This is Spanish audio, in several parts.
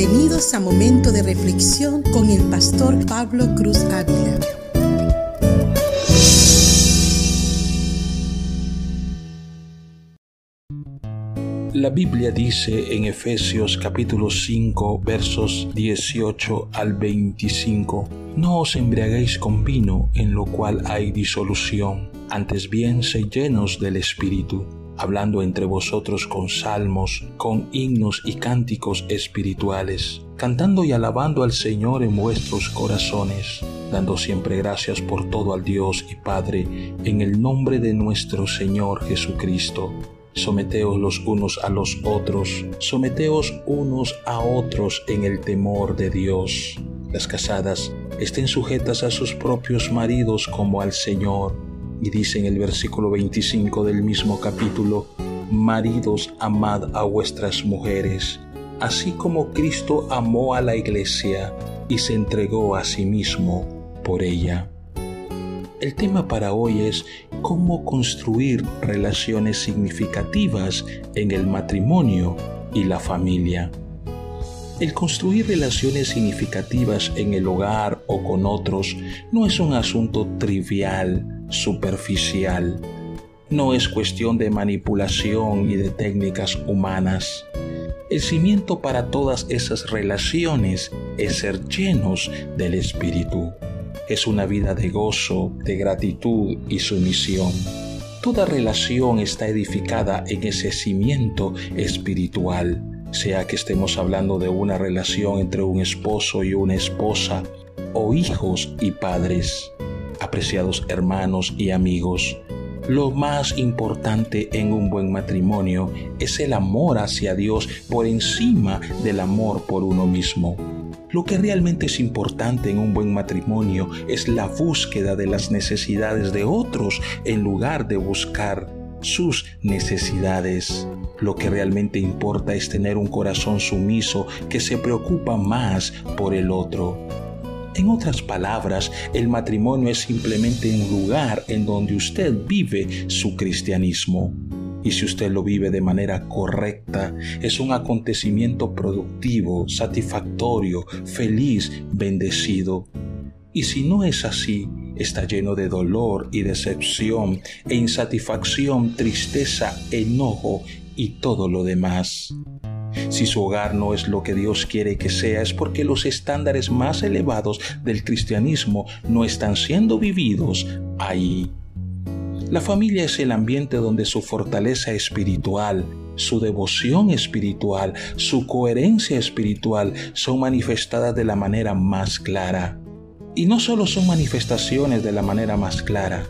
Bienvenidos a Momento de Reflexión con el pastor Pablo Cruz Ávila. La Biblia dice en Efesios capítulo 5 versos 18 al 25, No os embriaguéis con vino en lo cual hay disolución, antes bien sed llenos del Espíritu hablando entre vosotros con salmos, con himnos y cánticos espirituales, cantando y alabando al Señor en vuestros corazones, dando siempre gracias por todo al Dios y Padre, en el nombre de nuestro Señor Jesucristo. Someteos los unos a los otros, someteos unos a otros en el temor de Dios. Las casadas estén sujetas a sus propios maridos como al Señor y dice en el versículo 25 del mismo capítulo, Maridos, amad a vuestras mujeres, así como Cristo amó a la iglesia y se entregó a sí mismo por ella. El tema para hoy es cómo construir relaciones significativas en el matrimonio y la familia. El construir relaciones significativas en el hogar o con otros no es un asunto trivial, superficial. No es cuestión de manipulación y de técnicas humanas. El cimiento para todas esas relaciones es ser llenos del Espíritu. Es una vida de gozo, de gratitud y sumisión. Toda relación está edificada en ese cimiento espiritual, sea que estemos hablando de una relación entre un esposo y una esposa, o hijos y padres apreciados hermanos y amigos, lo más importante en un buen matrimonio es el amor hacia Dios por encima del amor por uno mismo. Lo que realmente es importante en un buen matrimonio es la búsqueda de las necesidades de otros en lugar de buscar sus necesidades. Lo que realmente importa es tener un corazón sumiso que se preocupa más por el otro. En otras palabras, el matrimonio es simplemente un lugar en donde usted vive su cristianismo. Y si usted lo vive de manera correcta, es un acontecimiento productivo, satisfactorio, feliz, bendecido. Y si no es así, está lleno de dolor y decepción e insatisfacción, tristeza, enojo y todo lo demás. Si su hogar no es lo que Dios quiere que sea, es porque los estándares más elevados del cristianismo no están siendo vividos ahí. La familia es el ambiente donde su fortaleza espiritual, su devoción espiritual, su coherencia espiritual son manifestadas de la manera más clara. Y no solo son manifestaciones de la manera más clara,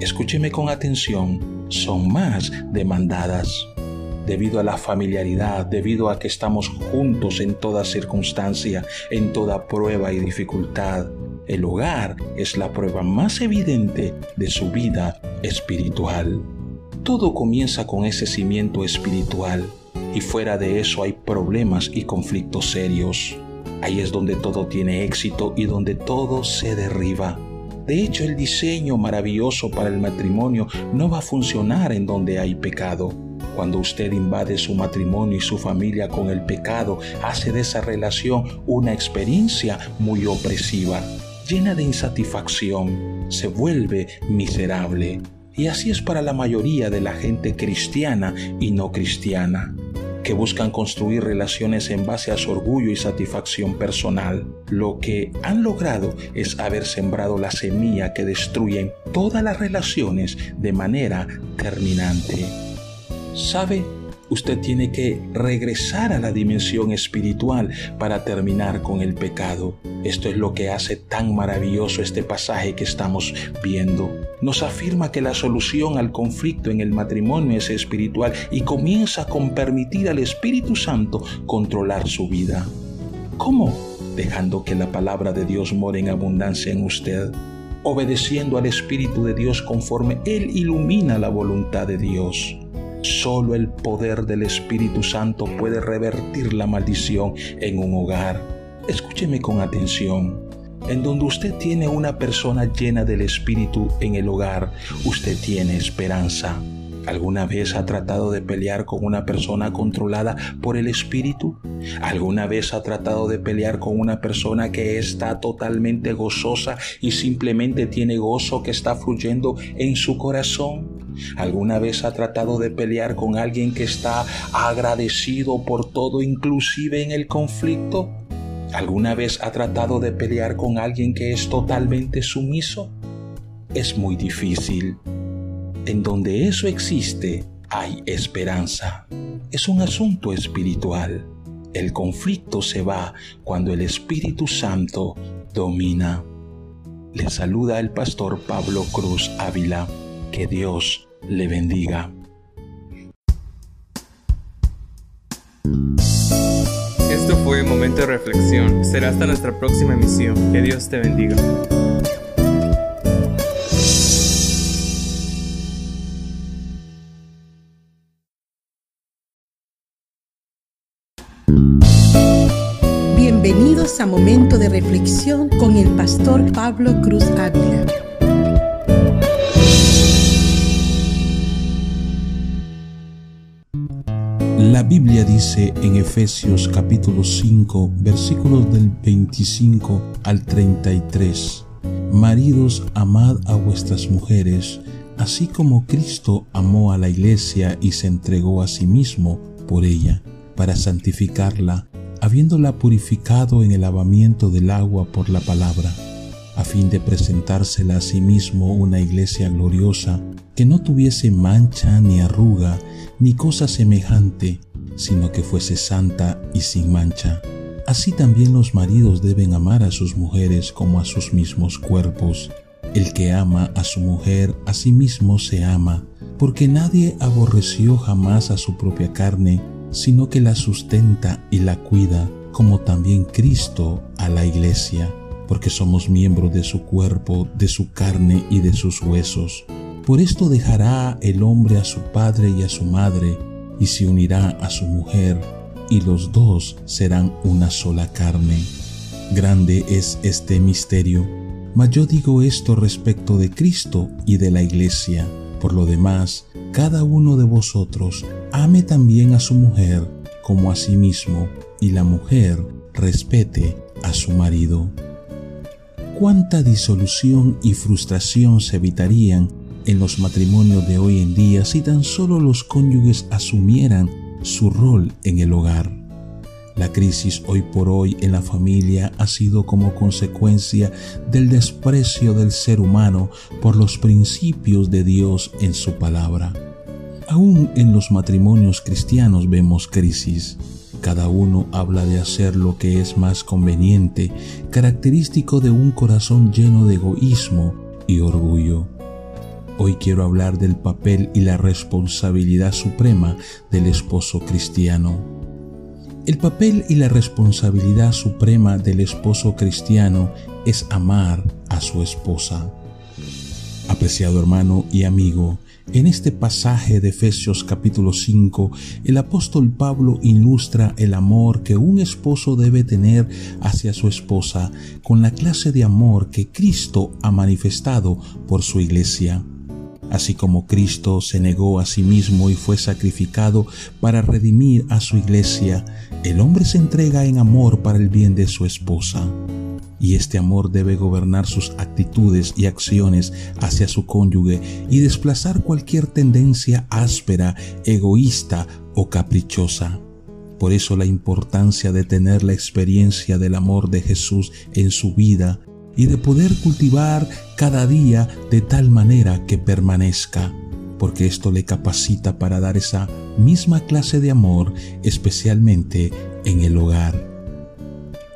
escúcheme con atención, son más demandadas debido a la familiaridad, debido a que estamos juntos en toda circunstancia, en toda prueba y dificultad. El hogar es la prueba más evidente de su vida espiritual. Todo comienza con ese cimiento espiritual y fuera de eso hay problemas y conflictos serios. Ahí es donde todo tiene éxito y donde todo se derriba. De hecho, el diseño maravilloso para el matrimonio no va a funcionar en donde hay pecado. Cuando usted invade su matrimonio y su familia con el pecado, hace de esa relación una experiencia muy opresiva, llena de insatisfacción, se vuelve miserable. Y así es para la mayoría de la gente cristiana y no cristiana, que buscan construir relaciones en base a su orgullo y satisfacción personal. Lo que han logrado es haber sembrado la semilla que destruye todas las relaciones de manera terminante. ¿Sabe? Usted tiene que regresar a la dimensión espiritual para terminar con el pecado. Esto es lo que hace tan maravilloso este pasaje que estamos viendo. Nos afirma que la solución al conflicto en el matrimonio es espiritual y comienza con permitir al Espíritu Santo controlar su vida. ¿Cómo? Dejando que la palabra de Dios more en abundancia en usted obedeciendo al Espíritu de Dios conforme Él ilumina la voluntad de Dios. Solo el poder del Espíritu Santo puede revertir la maldición en un hogar. Escúcheme con atención. En donde usted tiene una persona llena del Espíritu en el hogar, usted tiene esperanza. ¿Alguna vez ha tratado de pelear con una persona controlada por el espíritu? ¿Alguna vez ha tratado de pelear con una persona que está totalmente gozosa y simplemente tiene gozo que está fluyendo en su corazón? ¿Alguna vez ha tratado de pelear con alguien que está agradecido por todo, inclusive en el conflicto? ¿Alguna vez ha tratado de pelear con alguien que es totalmente sumiso? Es muy difícil. En donde eso existe, hay esperanza. Es un asunto espiritual. El conflicto se va cuando el Espíritu Santo domina. Le saluda el pastor Pablo Cruz Ávila. Que Dios le bendiga. Esto fue Momento de Reflexión. Será hasta nuestra próxima emisión. Que Dios te bendiga. Bienvenidos a Momento de Reflexión con el pastor Pablo Cruz Ávila. La Biblia dice en Efesios capítulo 5 versículos del 25 al 33, Maridos, amad a vuestras mujeres, así como Cristo amó a la iglesia y se entregó a sí mismo por ella, para santificarla, habiéndola purificado en el lavamiento del agua por la palabra, a fin de presentársela a sí mismo una iglesia gloriosa, que no tuviese mancha ni arruga, ni cosa semejante, sino que fuese santa y sin mancha. Así también los maridos deben amar a sus mujeres como a sus mismos cuerpos. El que ama a su mujer a sí mismo se ama, porque nadie aborreció jamás a su propia carne, sino que la sustenta y la cuida, como también Cristo a la iglesia, porque somos miembros de su cuerpo, de su carne y de sus huesos. Por esto dejará el hombre a su padre y a su madre, y se unirá a su mujer, y los dos serán una sola carne. Grande es este misterio, mas yo digo esto respecto de Cristo y de la iglesia. Por lo demás, cada uno de vosotros ame también a su mujer como a sí mismo, y la mujer respete a su marido. ¿Cuánta disolución y frustración se evitarían en los matrimonios de hoy en día si tan solo los cónyuges asumieran su rol en el hogar. La crisis hoy por hoy en la familia ha sido como consecuencia del desprecio del ser humano por los principios de Dios en su palabra. Aún en los matrimonios cristianos vemos crisis. Cada uno habla de hacer lo que es más conveniente, característico de un corazón lleno de egoísmo y orgullo. Hoy quiero hablar del papel y la responsabilidad suprema del esposo cristiano. El papel y la responsabilidad suprema del esposo cristiano es amar a su esposa. Apreciado hermano y amigo, en este pasaje de Efesios capítulo 5, el apóstol Pablo ilustra el amor que un esposo debe tener hacia su esposa con la clase de amor que Cristo ha manifestado por su iglesia. Así como Cristo se negó a sí mismo y fue sacrificado para redimir a su iglesia, el hombre se entrega en amor para el bien de su esposa. Y este amor debe gobernar sus actitudes y acciones hacia su cónyuge y desplazar cualquier tendencia áspera, egoísta o caprichosa. Por eso la importancia de tener la experiencia del amor de Jesús en su vida y de poder cultivar cada día de tal manera que permanezca, porque esto le capacita para dar esa misma clase de amor, especialmente en el hogar.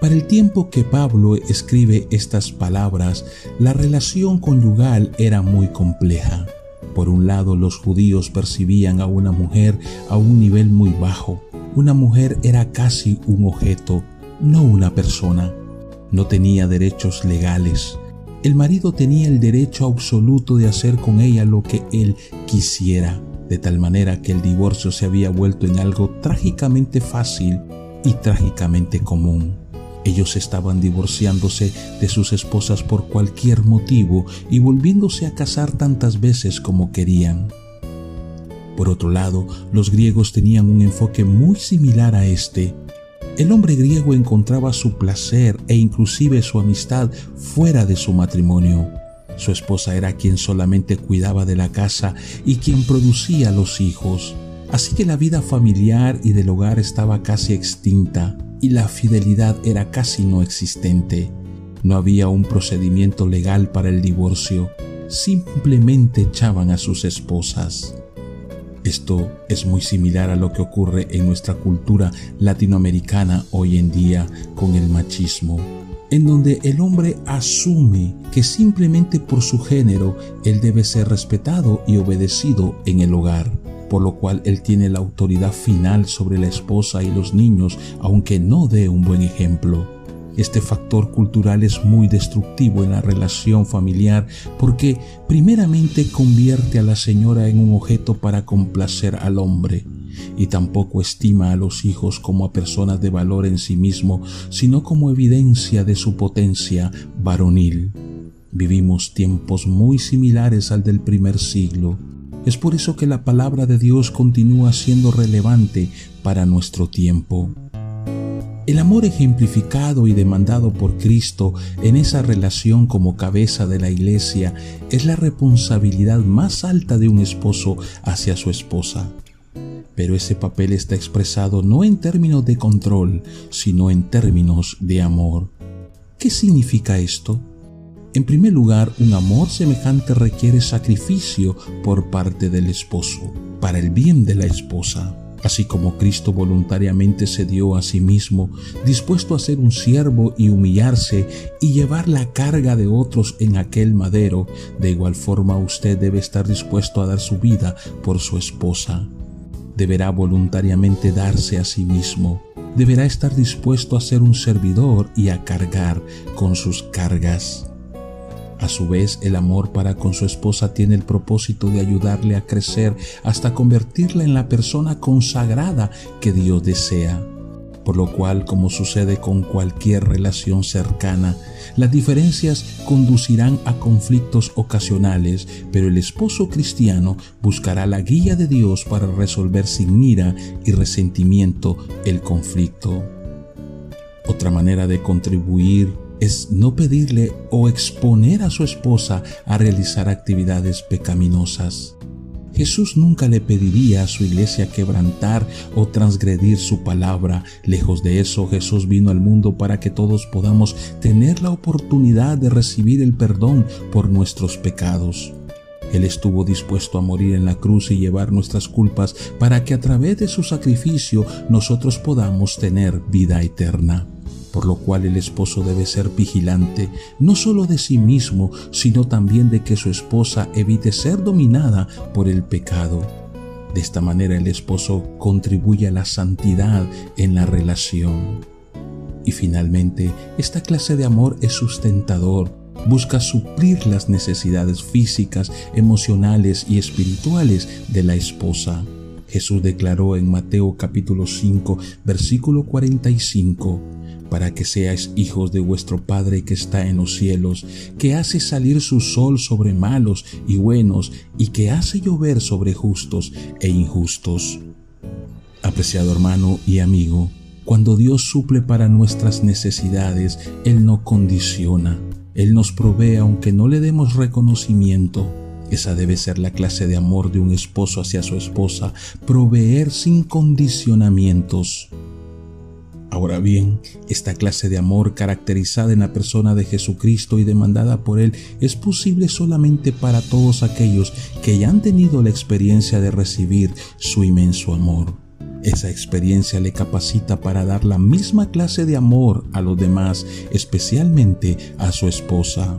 Para el tiempo que Pablo escribe estas palabras, la relación conyugal era muy compleja. Por un lado, los judíos percibían a una mujer a un nivel muy bajo. Una mujer era casi un objeto, no una persona no tenía derechos legales. El marido tenía el derecho absoluto de hacer con ella lo que él quisiera, de tal manera que el divorcio se había vuelto en algo trágicamente fácil y trágicamente común. Ellos estaban divorciándose de sus esposas por cualquier motivo y volviéndose a casar tantas veces como querían. Por otro lado, los griegos tenían un enfoque muy similar a este. El hombre griego encontraba su placer e inclusive su amistad fuera de su matrimonio. Su esposa era quien solamente cuidaba de la casa y quien producía los hijos. Así que la vida familiar y del hogar estaba casi extinta y la fidelidad era casi no existente. No había un procedimiento legal para el divorcio, simplemente echaban a sus esposas. Esto es muy similar a lo que ocurre en nuestra cultura latinoamericana hoy en día con el machismo, en donde el hombre asume que simplemente por su género él debe ser respetado y obedecido en el hogar por lo cual él tiene la autoridad final sobre la esposa y los niños, aunque no dé un buen ejemplo. Este factor cultural es muy destructivo en la relación familiar porque primeramente convierte a la señora en un objeto para complacer al hombre y tampoco estima a los hijos como a personas de valor en sí mismo, sino como evidencia de su potencia varonil. Vivimos tiempos muy similares al del primer siglo, es por eso que la palabra de Dios continúa siendo relevante para nuestro tiempo. El amor ejemplificado y demandado por Cristo en esa relación como cabeza de la iglesia es la responsabilidad más alta de un esposo hacia su esposa. Pero ese papel está expresado no en términos de control, sino en términos de amor. ¿Qué significa esto? En primer lugar, un amor semejante requiere sacrificio por parte del esposo, para el bien de la esposa. Así como Cristo voluntariamente se dio a sí mismo, dispuesto a ser un siervo y humillarse y llevar la carga de otros en aquel madero, de igual forma usted debe estar dispuesto a dar su vida por su esposa. Deberá voluntariamente darse a sí mismo. Deberá estar dispuesto a ser un servidor y a cargar con sus cargas. A su vez, el amor para con su esposa tiene el propósito de ayudarle a crecer hasta convertirla en la persona consagrada que Dios desea. Por lo cual, como sucede con cualquier relación cercana, las diferencias conducirán a conflictos ocasionales, pero el esposo cristiano buscará la guía de Dios para resolver sin ira y resentimiento el conflicto. Otra manera de contribuir es no pedirle o exponer a su esposa a realizar actividades pecaminosas. Jesús nunca le pediría a su iglesia quebrantar o transgredir su palabra. Lejos de eso, Jesús vino al mundo para que todos podamos tener la oportunidad de recibir el perdón por nuestros pecados. Él estuvo dispuesto a morir en la cruz y llevar nuestras culpas para que a través de su sacrificio nosotros podamos tener vida eterna por lo cual el esposo debe ser vigilante no solo de sí mismo, sino también de que su esposa evite ser dominada por el pecado. De esta manera el esposo contribuye a la santidad en la relación. Y finalmente, esta clase de amor es sustentador, busca suplir las necesidades físicas, emocionales y espirituales de la esposa. Jesús declaró en Mateo capítulo 5, versículo 45, para que seáis hijos de vuestro Padre que está en los cielos, que hace salir su sol sobre malos y buenos, y que hace llover sobre justos e injustos. Apreciado hermano y amigo, cuando Dios suple para nuestras necesidades, Él no condiciona, Él nos provee aunque no le demos reconocimiento. Esa debe ser la clase de amor de un esposo hacia su esposa, proveer sin condicionamientos. Ahora bien, esta clase de amor caracterizada en la persona de Jesucristo y demandada por Él es posible solamente para todos aquellos que ya han tenido la experiencia de recibir su inmenso amor. Esa experiencia le capacita para dar la misma clase de amor a los demás, especialmente a su esposa.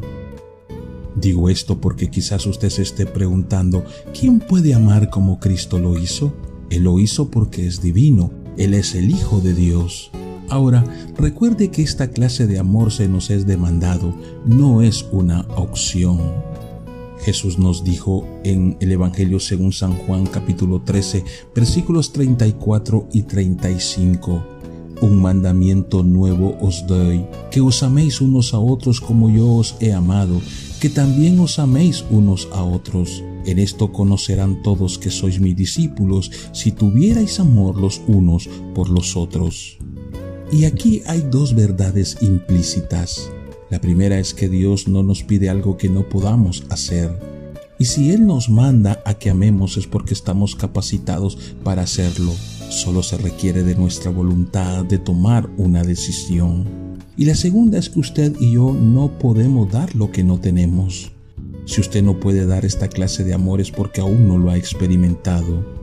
Digo esto porque quizás usted se esté preguntando, ¿quién puede amar como Cristo lo hizo? Él lo hizo porque es divino, Él es el Hijo de Dios. Ahora, recuerde que esta clase de amor se nos es demandado, no es una opción. Jesús nos dijo en el Evangelio según San Juan capítulo 13 versículos 34 y 35, un mandamiento nuevo os doy, que os améis unos a otros como yo os he amado, que también os améis unos a otros. En esto conocerán todos que sois mis discípulos, si tuvierais amor los unos por los otros. Y aquí hay dos verdades implícitas. La primera es que Dios no nos pide algo que no podamos hacer. Y si Él nos manda a que amemos es porque estamos capacitados para hacerlo. Solo se requiere de nuestra voluntad de tomar una decisión. Y la segunda es que usted y yo no podemos dar lo que no tenemos. Si usted no puede dar esta clase de amor es porque aún no lo ha experimentado.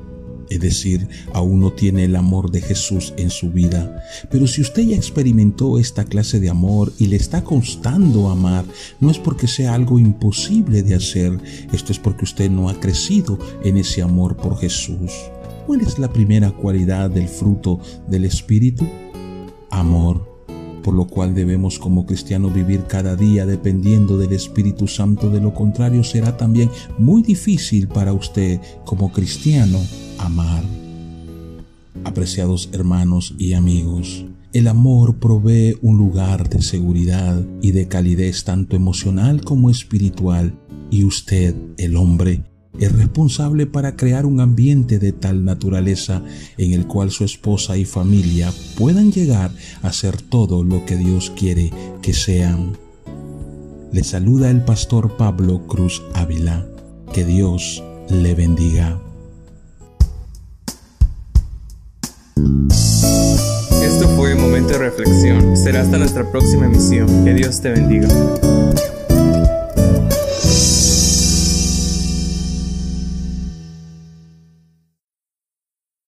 Es decir, aún no tiene el amor de Jesús en su vida. Pero si usted ya experimentó esta clase de amor y le está constando amar, no es porque sea algo imposible de hacer, esto es porque usted no ha crecido en ese amor por Jesús. ¿Cuál es la primera cualidad del fruto del Espíritu? Amor, por lo cual debemos como cristianos vivir cada día dependiendo del Espíritu Santo, de lo contrario será también muy difícil para usted como cristiano amar. Apreciados hermanos y amigos, el amor provee un lugar de seguridad y de calidez tanto emocional como espiritual y usted, el hombre, es responsable para crear un ambiente de tal naturaleza en el cual su esposa y familia puedan llegar a ser todo lo que Dios quiere que sean. Le saluda el pastor Pablo Cruz Ávila. Que Dios le bendiga. Esto fue Momento de Reflexión. Será hasta nuestra próxima emisión. Que Dios te bendiga.